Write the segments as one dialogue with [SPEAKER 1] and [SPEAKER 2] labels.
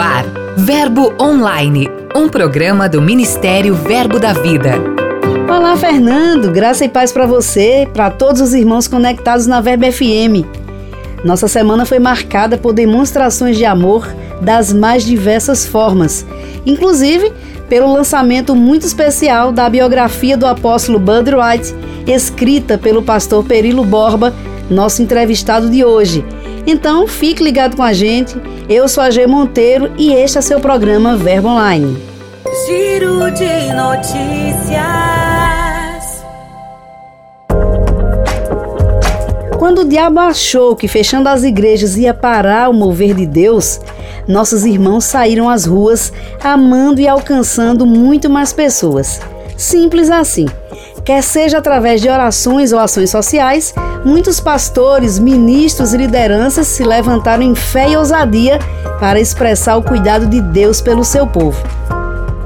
[SPEAKER 1] ar, Verbo Online, um programa do Ministério Verbo da Vida.
[SPEAKER 2] Olá, Fernando. Graça e paz para você, para todos os irmãos conectados na Verbo FM. Nossa semana foi marcada por demonstrações de amor das mais diversas formas, inclusive pelo lançamento muito especial da biografia do apóstolo Bud Wright, escrita pelo pastor Perilo Borba, nosso entrevistado de hoje. Então, fique ligado com a gente. Eu sou a G Monteiro e este é seu programa Verbo Online.
[SPEAKER 3] Giro de notícias.
[SPEAKER 2] Quando o diabo achou que fechando as igrejas ia parar o mover de Deus, nossos irmãos saíram às ruas amando e alcançando muito mais pessoas. Simples assim. Quer seja através de orações ou ações sociais, muitos pastores, ministros e lideranças se levantaram em fé e ousadia para expressar o cuidado de Deus pelo seu povo.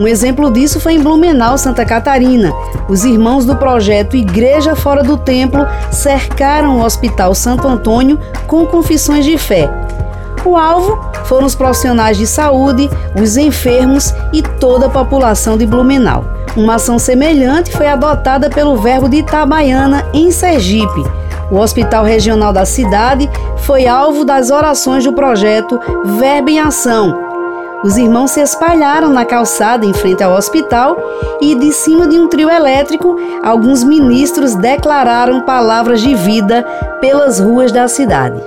[SPEAKER 2] Um exemplo disso foi em Blumenau, Santa Catarina. Os irmãos do projeto Igreja Fora do Templo cercaram o Hospital Santo Antônio com confissões de fé. O alvo foram os profissionais de saúde, os enfermos e toda a população de Blumenau. Uma ação semelhante foi adotada pelo Verbo de Itabaiana, em Sergipe. O Hospital Regional da cidade foi alvo das orações do projeto Verbo em Ação. Os irmãos se espalharam na calçada em frente ao hospital e, de cima de um trio elétrico, alguns ministros declararam palavras de vida pelas ruas da cidade.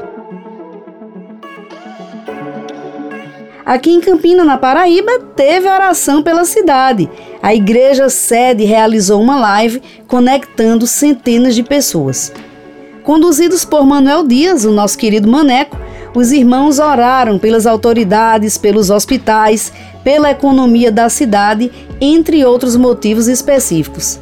[SPEAKER 2] Aqui em Campina, na Paraíba, teve oração pela cidade. A igreja sede realizou uma live conectando centenas de pessoas. Conduzidos por Manuel Dias, o nosso querido Maneco, os irmãos oraram pelas autoridades, pelos hospitais, pela economia da cidade, entre outros motivos específicos.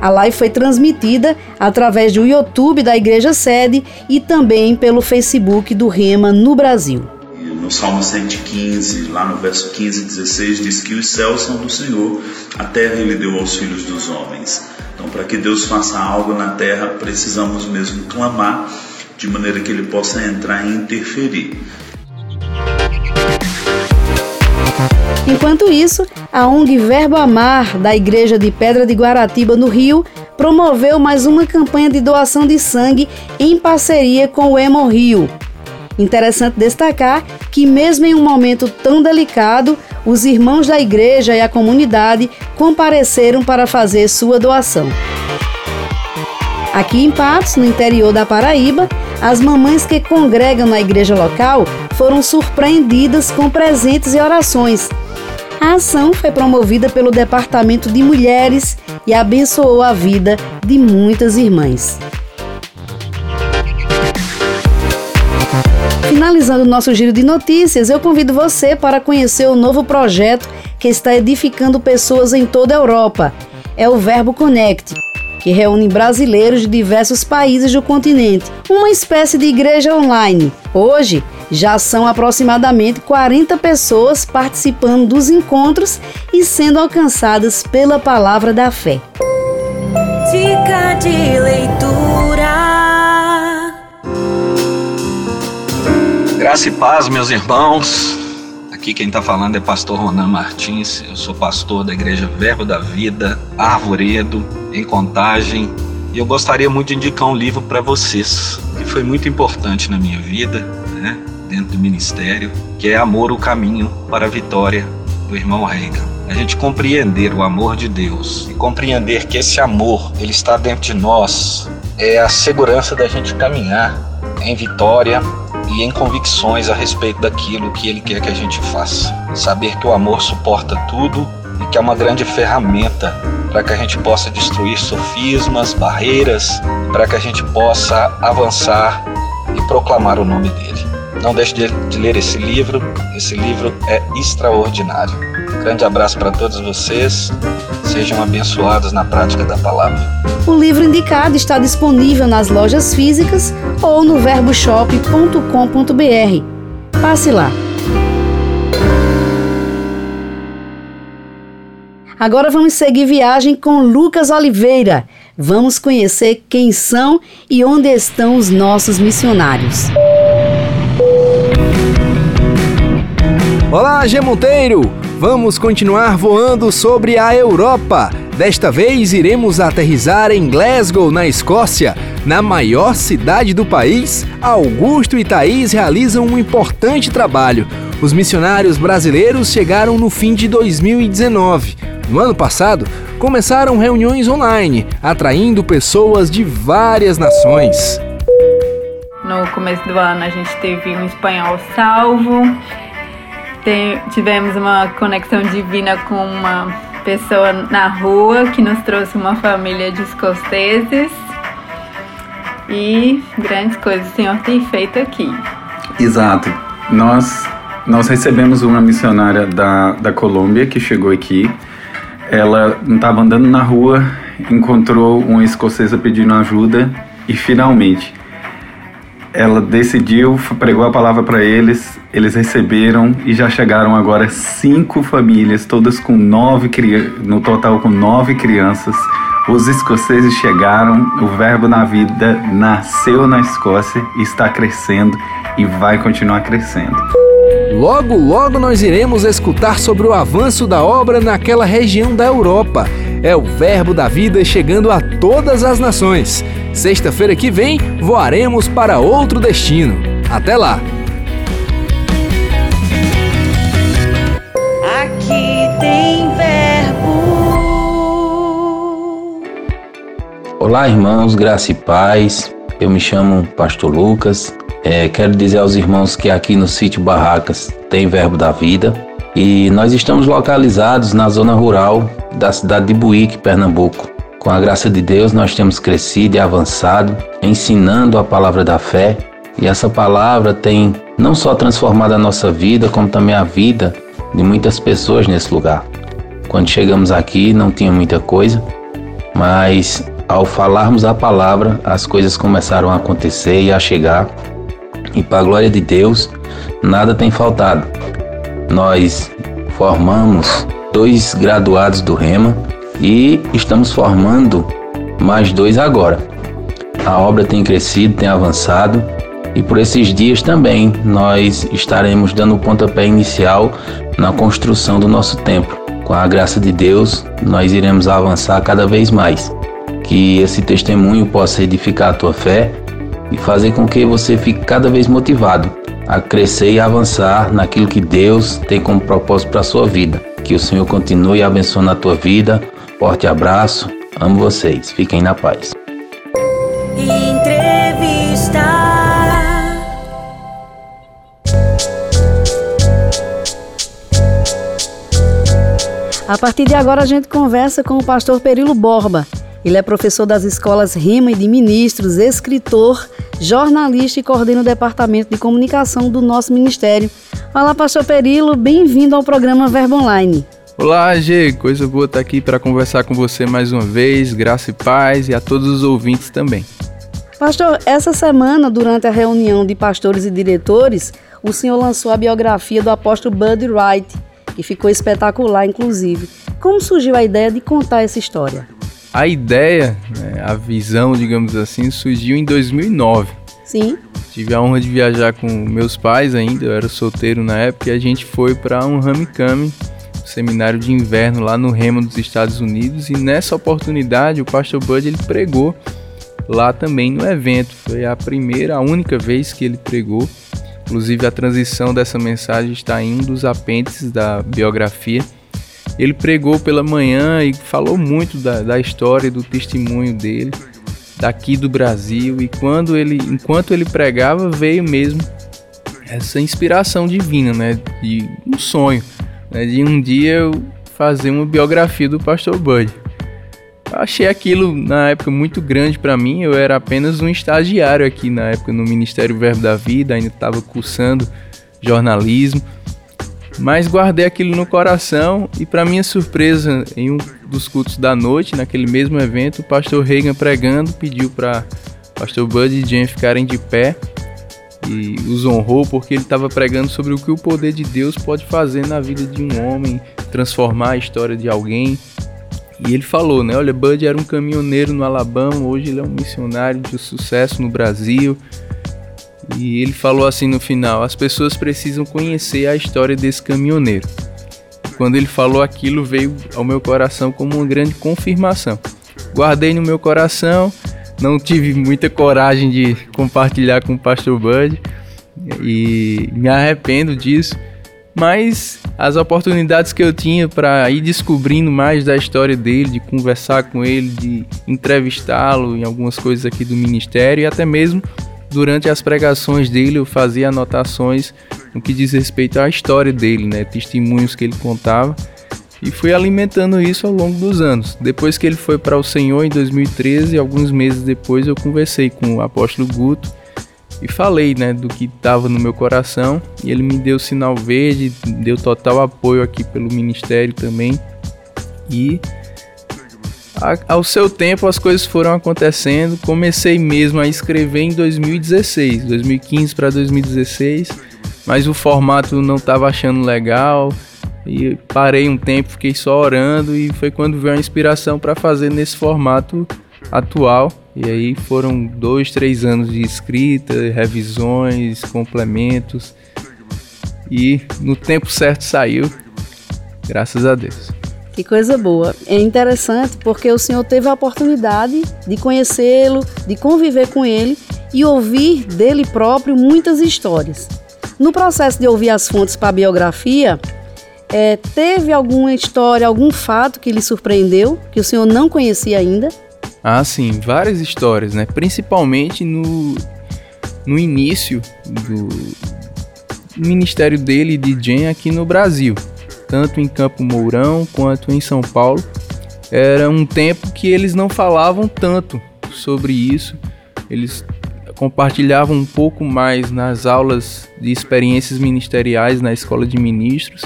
[SPEAKER 2] A live foi transmitida através do YouTube da Igreja Sede e também pelo Facebook do Rema no Brasil
[SPEAKER 4] no Salmo 115, lá no verso 15 e 16, diz que os céus são do Senhor, a terra ele deu aos filhos dos homens. Então, para que Deus faça algo na terra, precisamos mesmo clamar, de maneira que ele possa entrar e interferir.
[SPEAKER 2] Enquanto isso, a ONG Verbo Amar, da Igreja de Pedra de Guaratiba, no Rio, promoveu mais uma campanha de doação de sangue em parceria com o Emo Rio. Interessante destacar que, mesmo em um momento tão delicado, os irmãos da igreja e a comunidade compareceram para fazer sua doação. Aqui em Patos, no interior da Paraíba, as mamães que congregam na igreja local foram surpreendidas com presentes e orações. A ação foi promovida pelo Departamento de Mulheres e abençoou a vida de muitas irmãs. Finalizando o nosso giro de notícias, eu convido você para conhecer o novo projeto que está edificando pessoas em toda a Europa. É o Verbo Connect, que reúne brasileiros de diversos países do continente, uma espécie de igreja online. Hoje, já são aproximadamente 40 pessoas participando dos encontros e sendo alcançadas pela palavra da fé.
[SPEAKER 3] Dica de leitura.
[SPEAKER 5] Graça e paz, meus irmãos. Aqui quem está falando é pastor Ronan Martins. Eu sou pastor da Igreja Verbo da Vida, Arvoredo, em Contagem. E eu gostaria muito de indicar um livro para vocês, que foi muito importante na minha vida, né, dentro do ministério, que é Amor, o Caminho para a Vitória, do irmão Reagan. A gente compreender o amor de Deus e compreender que esse amor, ele está dentro de nós, é a segurança da gente caminhar em vitória e em convicções a respeito daquilo que Ele quer que a gente faça. Saber que o amor suporta tudo e que é uma grande ferramenta para que a gente possa destruir sofismas, barreiras, para que a gente possa avançar e proclamar o nome dele. Não deixe de, ler esse livro, esse livro é extraordinário. Grande abraço para todos vocês, sejam abençoados na prática da palavra.
[SPEAKER 2] O livro indicado está disponível nas lojas físicas ou no verboshop.com.br. Passe lá. Agora vamos seguir viagem com Lucas Oliveira. Vamos conhecer quem são e onde estão os nossos missionários.
[SPEAKER 6] Olá, G Monteiro! Vamos continuar voando sobre a Europa. Desta vez iremos aterrizar em Glasgow, na Escócia. Na maior cidade do país, Augusto e Thaís realizam um importante trabalho. Os missionários brasileiros chegaram no fim de 2019. No ano passado, começaram reuniões online, atraindo pessoas de várias nações.
[SPEAKER 7] No começo do ano, a gente teve um espanhol salvo, tem, tivemos uma conexão divina com uma pessoa na rua que nos trouxe uma família de escoceses e grandes coisas o Senhor tem feito aqui.
[SPEAKER 8] Exato. Nós, nós recebemos uma missionária da, da Colômbia que chegou aqui. Ela estava andando na rua, encontrou uma escocesa pedindo ajuda e finalmente ela decidiu, pregou a palavra para eles, eles receberam e já chegaram agora cinco famílias, todas com nove no total com nove crianças. Os escoceses chegaram, o verbo na vida nasceu na Escócia, está crescendo e vai continuar crescendo.
[SPEAKER 6] Logo, logo nós iremos escutar sobre o avanço da obra naquela região da Europa. É o Verbo da Vida chegando a todas as nações. Sexta-feira que vem voaremos para outro destino. Até lá!
[SPEAKER 3] Aqui tem verbo.
[SPEAKER 9] Olá, irmãos, graça e paz. Eu me chamo Pastor Lucas é, quero dizer aos irmãos que aqui no sítio Barracas tem Verbo da Vida e nós estamos localizados na zona rural da cidade de Buíque, Pernambuco. Com a graça de Deus, nós temos crescido e avançado, ensinando a palavra da fé, e essa palavra tem não só transformado a nossa vida, como também a vida de muitas pessoas nesse lugar. Quando chegamos aqui, não tinha muita coisa, mas ao falarmos a palavra, as coisas começaram a acontecer e a chegar e para a glória de Deus, nada tem faltado. Nós formamos dois graduados do Rema e estamos formando mais dois agora. A obra tem crescido, tem avançado e por esses dias também nós estaremos dando o pontapé inicial na construção do nosso templo. Com a graça de Deus, nós iremos avançar cada vez mais. Que esse testemunho possa edificar a tua fé e fazer com que você fique cada vez motivado a crescer e avançar naquilo que Deus tem como propósito para a sua vida. Que o Senhor continue abençoando a tua vida. Forte abraço. Amo vocês. Fiquem na paz.
[SPEAKER 2] A partir de agora a gente conversa com o pastor Perilo Borba. Ele é professor das escolas Rima e de Ministros, escritor, jornalista e coordena o departamento de comunicação do nosso ministério. Olá, pastor Perilo, bem-vindo ao programa Verbo Online.
[SPEAKER 10] Olá, G, coisa boa estar aqui para conversar com você mais uma vez, graça e paz e a todos os ouvintes também.
[SPEAKER 2] Pastor, essa semana, durante a reunião de pastores e diretores, o senhor lançou a biografia do apóstolo Bud Wright, que ficou espetacular, inclusive. Como surgiu a ideia de contar essa história?
[SPEAKER 10] A ideia, né, a visão, digamos assim, surgiu em 2009.
[SPEAKER 2] Sim.
[SPEAKER 10] Tive a honra de viajar com meus pais ainda, eu era solteiro na época, e a gente foi para um Ramikami, seminário de inverno lá no Remo dos Estados Unidos, e nessa oportunidade o pastor Bud ele pregou lá também no evento. Foi a primeira, a única vez que ele pregou. Inclusive a transição dessa mensagem está em um dos apêndices da biografia. Ele pregou pela manhã e falou muito da, da história, do testemunho dele, daqui do Brasil. E quando ele, enquanto ele pregava, veio mesmo essa inspiração divina, né? De um sonho, né? de um dia eu fazer uma biografia do Pastor Bud. Eu achei aquilo na época muito grande para mim. Eu era apenas um estagiário aqui na época no Ministério Verbo da Vida, ainda estava cursando jornalismo. Mas guardei aquilo no coração e, para minha surpresa, em um dos cultos da noite, naquele mesmo evento, o pastor Reagan pregando pediu para pastor Bud e Jen ficarem de pé e os honrou porque ele estava pregando sobre o que o poder de Deus pode fazer na vida de um homem, transformar a história de alguém. E ele falou, né? Olha, Bud era um caminhoneiro no Alabama, hoje ele é um missionário de sucesso no Brasil. E ele falou assim no final: as pessoas precisam conhecer a história desse caminhoneiro. Quando ele falou aquilo, veio ao meu coração como uma grande confirmação. Guardei no meu coração, não tive muita coragem de compartilhar com o pastor Bud e me arrependo disso. Mas as oportunidades que eu tinha para ir descobrindo mais da história dele, de conversar com ele, de entrevistá-lo em algumas coisas aqui do ministério e até mesmo durante as pregações dele eu fazia anotações no que diz respeito à história dele, né, testemunhos que ele contava e fui alimentando isso ao longo dos anos. Depois que ele foi para o Senhor em 2013, alguns meses depois eu conversei com o apóstolo Guto e falei, né, do que estava no meu coração, e ele me deu sinal verde, deu total apoio aqui pelo ministério também. E ao seu tempo as coisas foram acontecendo. Comecei mesmo a escrever em 2016, 2015 para 2016, mas o formato não estava achando legal. E parei um tempo, fiquei só orando e foi quando veio a inspiração para fazer nesse formato atual. E aí foram dois, três anos de escrita, revisões, complementos. E no tempo certo saiu, graças a Deus.
[SPEAKER 2] Que coisa boa. É interessante porque o senhor teve a oportunidade de conhecê-lo, de conviver com ele e ouvir dele próprio muitas histórias. No processo de ouvir as fontes para a biografia, é, teve alguma história, algum fato que lhe surpreendeu, que o senhor não conhecia ainda?
[SPEAKER 10] Ah, sim, várias histórias, né? Principalmente no, no início do ministério dele de Jen aqui no Brasil, tanto em Campo Mourão quanto em São Paulo. Era um tempo que eles não falavam tanto sobre isso. Eles compartilhavam um pouco mais nas aulas de experiências ministeriais na escola de ministros,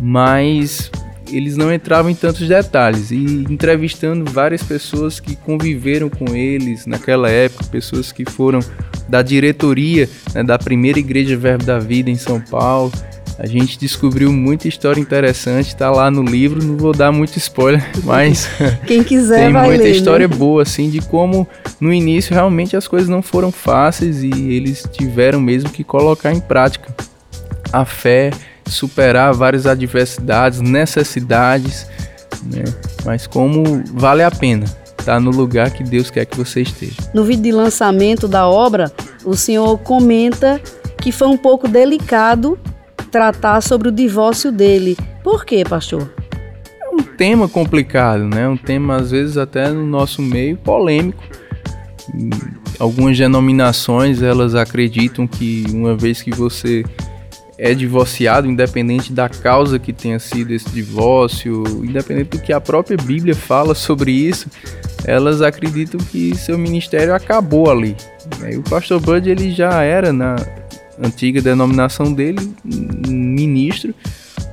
[SPEAKER 10] mas eles não entravam em tantos detalhes e entrevistando várias pessoas que conviveram com eles naquela época, pessoas que foram da diretoria né, da primeira igreja Verbo da Vida em São Paulo. A gente descobriu muita história interessante, está lá no livro, não vou dar muito spoiler, mas
[SPEAKER 2] quem quiser
[SPEAKER 10] tem
[SPEAKER 2] vai
[SPEAKER 10] muita
[SPEAKER 2] ler,
[SPEAKER 10] história
[SPEAKER 2] né?
[SPEAKER 10] boa assim de como no início realmente as coisas não foram fáceis e eles tiveram mesmo que colocar em prática a fé superar várias adversidades, necessidades, né? mas como vale a pena estar tá no lugar que Deus quer que você esteja.
[SPEAKER 2] No vídeo de lançamento da obra, o senhor comenta que foi um pouco delicado tratar sobre o divórcio dele. Por quê, pastor?
[SPEAKER 10] É um tema complicado, né? Um tema às vezes até no nosso meio polêmico. Algumas denominações elas acreditam que uma vez que você é divorciado, independente da causa que tenha sido esse divórcio, independente do que a própria Bíblia fala sobre isso, elas acreditam que seu ministério acabou ali. E o pastor Bud ele já era na antiga denominação dele ministro,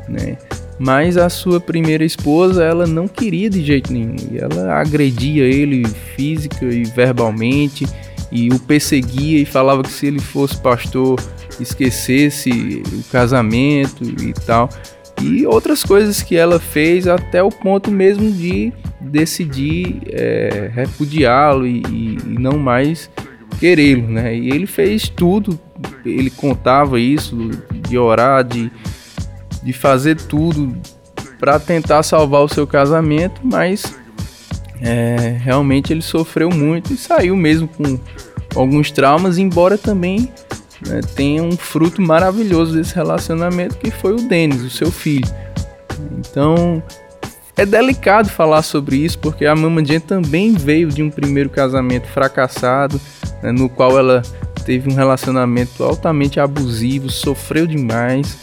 [SPEAKER 10] né? Mas a sua primeira esposa, ela não queria de jeito nenhum. E ela agredia ele física e verbalmente e o perseguia e falava que se ele fosse pastor esquecesse o casamento e tal. E outras coisas que ela fez até o ponto mesmo de decidir é, repudiá-lo e, e, não mais querê-lo, né? E ele fez tudo, ele contava isso, de orar, de, de fazer tudo para tentar salvar o seu casamento, mas é, realmente ele sofreu muito e saiu mesmo com alguns traumas, embora também né, tem um fruto maravilhoso desse relacionamento que foi o Denis, o seu filho. Então é delicado falar sobre isso porque a Mama Jane também veio de um primeiro casamento fracassado, né, no qual ela teve um relacionamento altamente abusivo, sofreu demais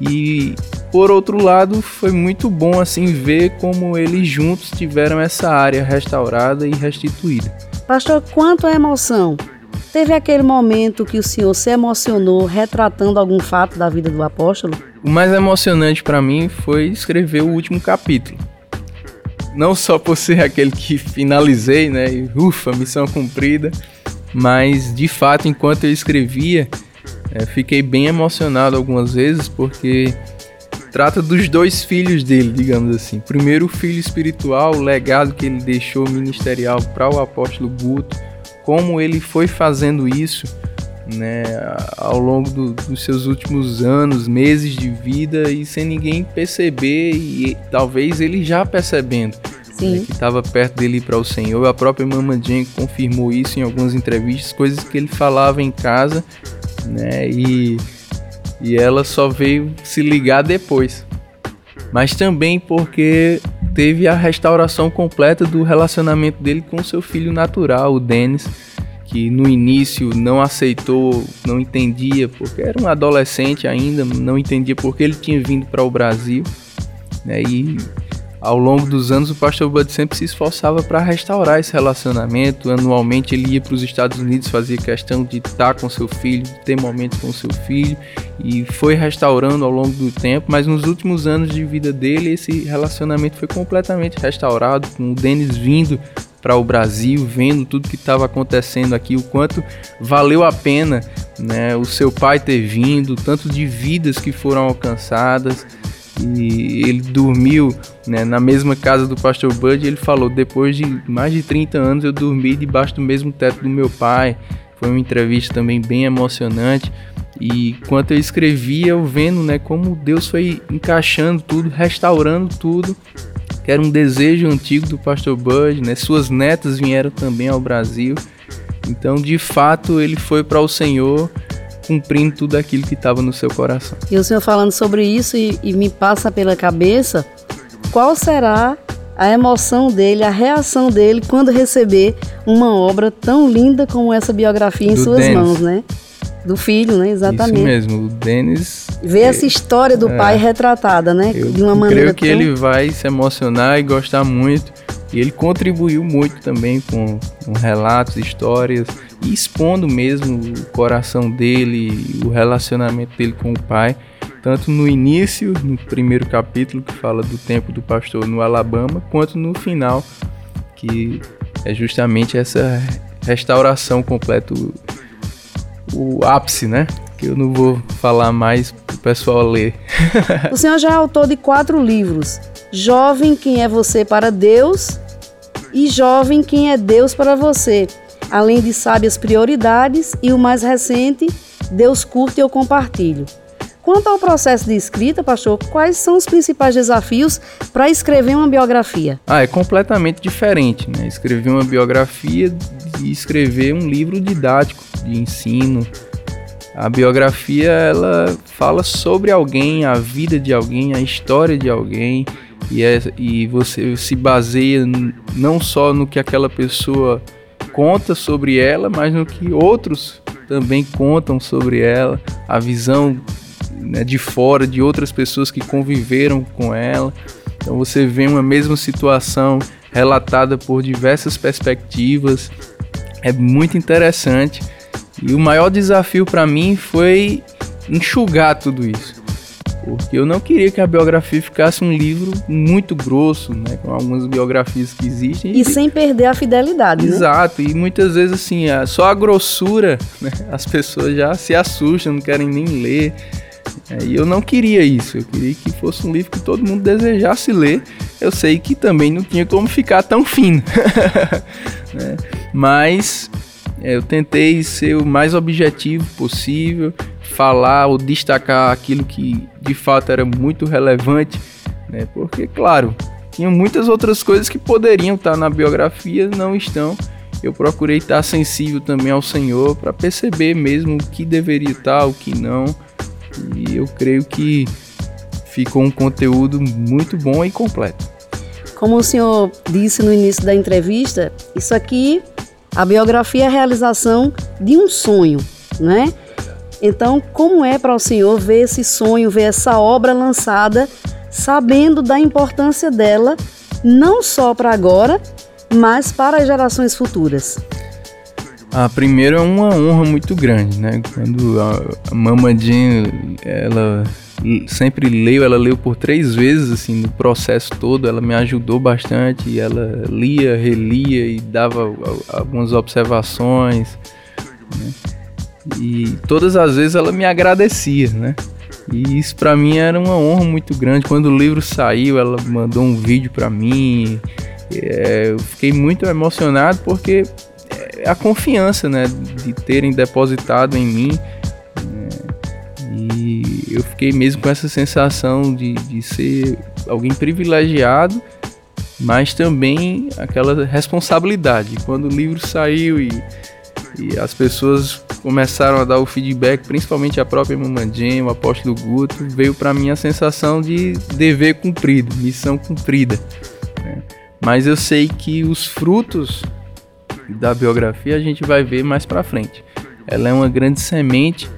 [SPEAKER 10] e por outro lado foi muito bom assim ver como eles juntos tiveram essa área restaurada e restituída.
[SPEAKER 2] Pastor, quanto à emoção, Teve aquele momento que o senhor se emocionou retratando algum fato da vida do apóstolo?
[SPEAKER 10] O mais emocionante para mim foi escrever o último capítulo. Não só por ser aquele que finalizei, né? E, ufa, missão cumprida. Mas de fato, enquanto eu escrevia, é, fiquei bem emocionado algumas vezes porque trata dos dois filhos dele, digamos assim. Primeiro, o filho espiritual, o legado que ele deixou ministerial para o apóstolo Guto como ele foi fazendo isso, né, ao longo do, dos seus últimos anos, meses de vida e sem ninguém perceber e talvez ele já percebendo né, que estava perto dele para o Senhor. A própria Mamãe confirmou isso em algumas entrevistas, coisas que ele falava em casa, né, e, e ela só veio se ligar depois. Mas também porque teve a restauração completa do relacionamento dele com seu filho natural, o Denis que no início não aceitou, não entendia, porque era um adolescente ainda, não entendia porque ele tinha vindo para o Brasil. Né, e ao longo dos anos o pastor Bud sempre se esforçava para restaurar esse relacionamento. Anualmente ele ia para os Estados Unidos, fazia questão de estar com seu filho, de ter momentos com seu filho e foi restaurando ao longo do tempo. Mas nos últimos anos de vida dele esse relacionamento foi completamente restaurado, com o Denis vindo para o Brasil, vendo tudo que estava acontecendo aqui, o quanto valeu a pena né, o seu pai ter vindo, tanto de vidas que foram alcançadas. E ele dormiu né, na mesma casa do pastor Bud. ele falou: depois de mais de 30 anos, eu dormi debaixo do mesmo teto do meu pai. Foi uma entrevista também bem emocionante. E enquanto eu escrevia, eu vendo né, como Deus foi encaixando tudo, restaurando tudo que era um desejo antigo do pastor Bud, né? Suas netas vieram também ao Brasil. Então, de fato, ele foi para o Senhor cumprindo tudo aquilo que estava no seu coração.
[SPEAKER 2] E o senhor falando sobre isso e, e me passa pela cabeça qual será a emoção dele, a reação dele quando receber uma obra tão linda como essa biografia em do suas Dennis. mãos, né? Do filho, né? Exatamente.
[SPEAKER 10] Isso mesmo, o Denis.
[SPEAKER 2] Ver essa história do é, pai retratada, né?
[SPEAKER 10] Eu de uma maneira. Creio que tão... ele vai se emocionar e gostar muito. E ele contribuiu muito também com, com relatos, histórias, expondo mesmo o coração dele, o relacionamento dele com o pai. Tanto no início, no primeiro capítulo, que fala do tempo do pastor no Alabama, quanto no final, que é justamente essa restauração completa o ápice, né? Que eu não vou falar mais para o pessoal ler.
[SPEAKER 2] o senhor já é autor de quatro livros: Jovem, quem é você para Deus? E Jovem, quem é Deus para você? Além de Sábias Prioridades e o mais recente, Deus curte e eu compartilho. Quanto ao processo de escrita, pastor, quais são os principais desafios para escrever uma biografia?
[SPEAKER 10] Ah, é completamente diferente, né? Escrever uma biografia e escrever um livro didático de ensino. A biografia ela fala sobre alguém, a vida de alguém, a história de alguém e, é, e você se baseia não só no que aquela pessoa conta sobre ela, mas no que outros também contam sobre ela, a visão né, de fora de outras pessoas que conviveram com ela. Então você vê uma mesma situação relatada por diversas perspectivas. É muito interessante e o maior desafio para mim foi enxugar tudo isso. Porque eu não queria que a biografia ficasse um livro muito grosso, né? Com algumas biografias que existem.
[SPEAKER 2] E, e sem perder a fidelidade,
[SPEAKER 10] né? Exato. E muitas vezes, assim, só a grossura, né? As pessoas já se assustam, não querem nem ler. É, e eu não queria isso. Eu queria que fosse um livro que todo mundo desejasse ler. Eu sei que também não tinha como ficar tão fino. né? Mas é, eu tentei ser o mais objetivo possível, falar ou destacar aquilo que de fato era muito relevante, né? Porque, claro, tinha muitas outras coisas que poderiam estar na biografia, não estão. Eu procurei estar sensível também ao Senhor para perceber mesmo o que deveria estar, o que não. E eu creio que ficou um conteúdo muito bom e completo.
[SPEAKER 2] Como o senhor disse no início da entrevista, isso aqui a biografia é a realização de um sonho, né? Então, como é para o senhor ver esse sonho, ver essa obra lançada, sabendo da importância dela, não só para agora, mas para as gerações futuras?
[SPEAKER 10] A primeira é uma honra muito grande, né? Quando a, a ela sempre leu, ela leu por três vezes, assim, no processo todo, ela me ajudou bastante, ela lia, relia e dava algumas observações, né? E todas as vezes ela me agradecia, né? E isso para mim era uma honra muito grande. Quando o livro saiu, ela mandou um vídeo para mim. É, eu fiquei muito emocionado porque a confiança, né, de terem depositado em mim. Né, e eu fiquei mesmo com essa sensação de, de ser alguém privilegiado, mas também aquela responsabilidade. Quando o livro saiu e, e as pessoas começaram a dar o feedback, principalmente a própria Mamandinha, o apóstolo Guto, veio para mim a sensação de dever cumprido, missão cumprida. Né? Mas eu sei que os frutos da biografia a gente vai ver mais para frente. Ela é uma grande semente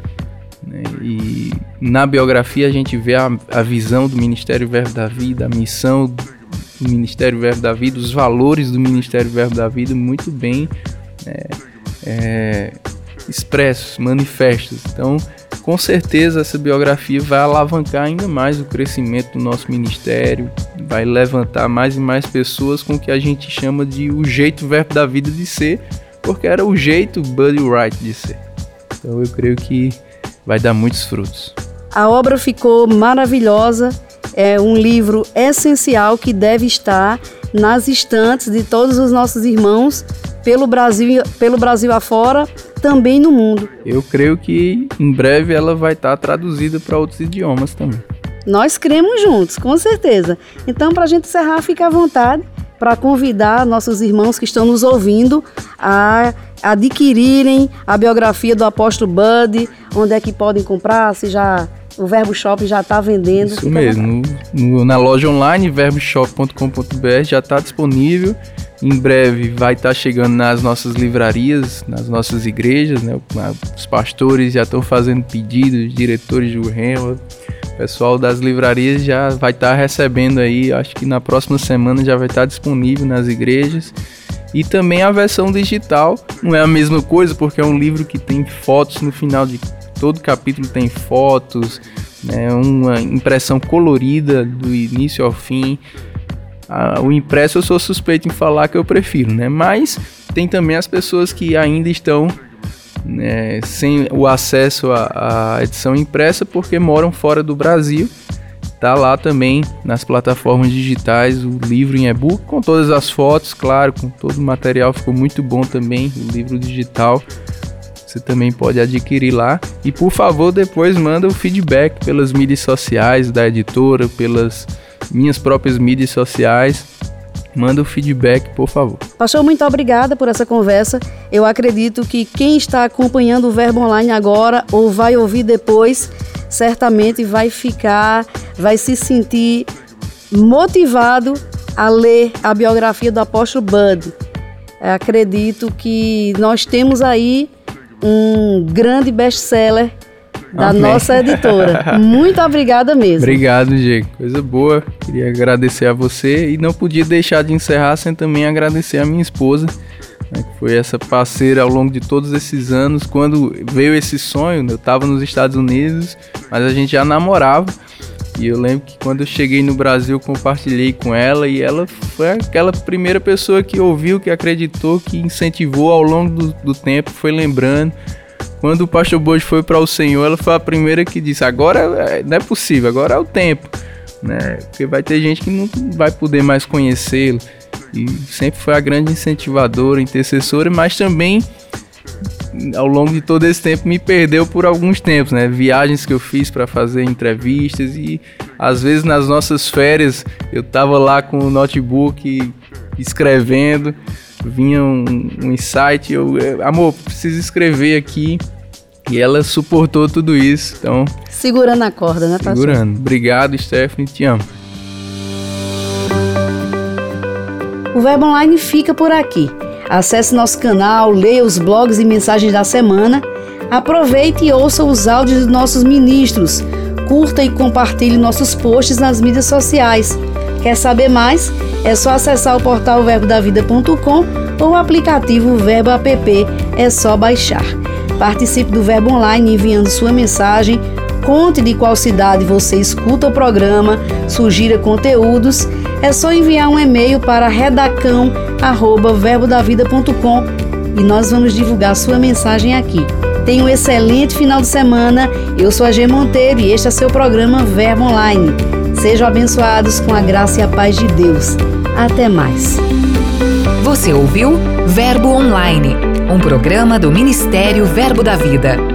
[SPEAKER 10] né? e na biografia a gente vê a, a visão do Ministério Verbo da Vida, a missão do Ministério Verbo da Vida, os valores do Ministério Verbo da Vida muito bem é, é, expressos, manifestos. Então, com certeza essa biografia vai alavancar ainda mais o crescimento do nosso ministério, vai levantar mais e mais pessoas com o que a gente chama de o jeito verbo da vida de ser, porque era o jeito Buddy Wright de ser. Então eu creio que vai dar muitos frutos.
[SPEAKER 2] A obra ficou maravilhosa, é um livro essencial que deve estar nas estantes de todos os nossos irmãos pelo Brasil, pelo Brasil afora, também no mundo.
[SPEAKER 10] Eu creio que em breve ela vai estar traduzida para outros idiomas também.
[SPEAKER 2] Nós cremos juntos, com certeza. Então, para a gente encerrar, fique à vontade para convidar nossos irmãos que estão nos ouvindo a adquirirem a biografia do apóstolo Bud, onde é que podem comprar, se já o Verbo Shop já está vendendo.
[SPEAKER 10] Isso mesmo, no, no, na loja online verboshop.com.br já está disponível. Em breve vai estar tá chegando nas nossas livrarias, nas nossas igrejas, né? Os pastores já estão fazendo pedidos, diretores de Urrema, o pessoal das livrarias já vai estar tá recebendo aí, acho que na próxima semana já vai estar tá disponível nas igrejas. E também a versão digital, não é a mesma coisa, porque é um livro que tem fotos no final de todo capítulo tem fotos, né, uma impressão colorida do início ao fim. Ah, o impresso eu sou suspeito em falar que eu prefiro, né? Mas tem também as pessoas que ainda estão né, sem o acesso à, edição impressa porque moram fora do Brasil. Tá lá também nas plataformas digitais o livro em e-book com todas as fotos, claro, com todo o material ficou muito bom também o livro digital. Você também pode adquirir lá. E por favor, depois manda o feedback pelas mídias sociais da editora, pelas minhas próprias mídias sociais. Manda o feedback, por favor.
[SPEAKER 2] Pastor, muito obrigada por essa conversa. Eu acredito que quem está acompanhando o Verbo Online agora ou vai ouvir depois, certamente vai ficar, vai se sentir motivado a ler a biografia do apóstolo Bud. Acredito que nós temos aí um grande best-seller da Amém. nossa editora. Muito obrigada mesmo.
[SPEAKER 10] Obrigado, Diego. Coisa boa. Queria agradecer a você e não podia deixar de encerrar sem também agradecer a minha esposa, né, que foi essa parceira ao longo de todos esses anos. Quando veio esse sonho, eu estava nos Estados Unidos, mas a gente já namorava. E eu lembro que quando eu cheguei no Brasil, compartilhei com ela e ela foi aquela primeira pessoa que ouviu, que acreditou, que incentivou ao longo do, do tempo, foi lembrando. Quando o pastor Bojo foi para o Senhor, ela foi a primeira que disse: agora é, não é possível, agora é o tempo. Né? Porque vai ter gente que não vai poder mais conhecê-lo. E sempre foi a grande incentivadora, intercessora, mas também ao longo de todo esse tempo me perdeu por alguns tempos, né? Viagens que eu fiz para fazer entrevistas e às vezes nas nossas férias eu tava lá com o notebook escrevendo, vinha um, um insight, eu, amor, preciso escrever aqui. E ela suportou tudo isso, então...
[SPEAKER 2] Segurando a corda, né,
[SPEAKER 10] pastor? Segurando. Obrigado, Stephanie, te amo.
[SPEAKER 2] O Verbo Online fica por aqui. Acesse nosso canal, leia os blogs e mensagens da semana. Aproveite e ouça os áudios dos nossos ministros. Curta e compartilhe nossos posts nas mídias sociais. Quer saber mais? É só acessar o portal verbodavida.com ou o aplicativo Verbo App. É só baixar. Participe do Verbo Online enviando sua mensagem. Conte de qual cidade você escuta o programa, sugira conteúdos. É só enviar um e-mail para redacão@verbodavida.com e nós vamos divulgar sua mensagem aqui. Tenha um excelente final de semana. Eu sou a G Monteiro e este é seu programa Verbo Online. Sejam abençoados com a graça e a paz de Deus. Até mais.
[SPEAKER 1] Você ouviu Verbo Online um programa do Ministério Verbo da Vida.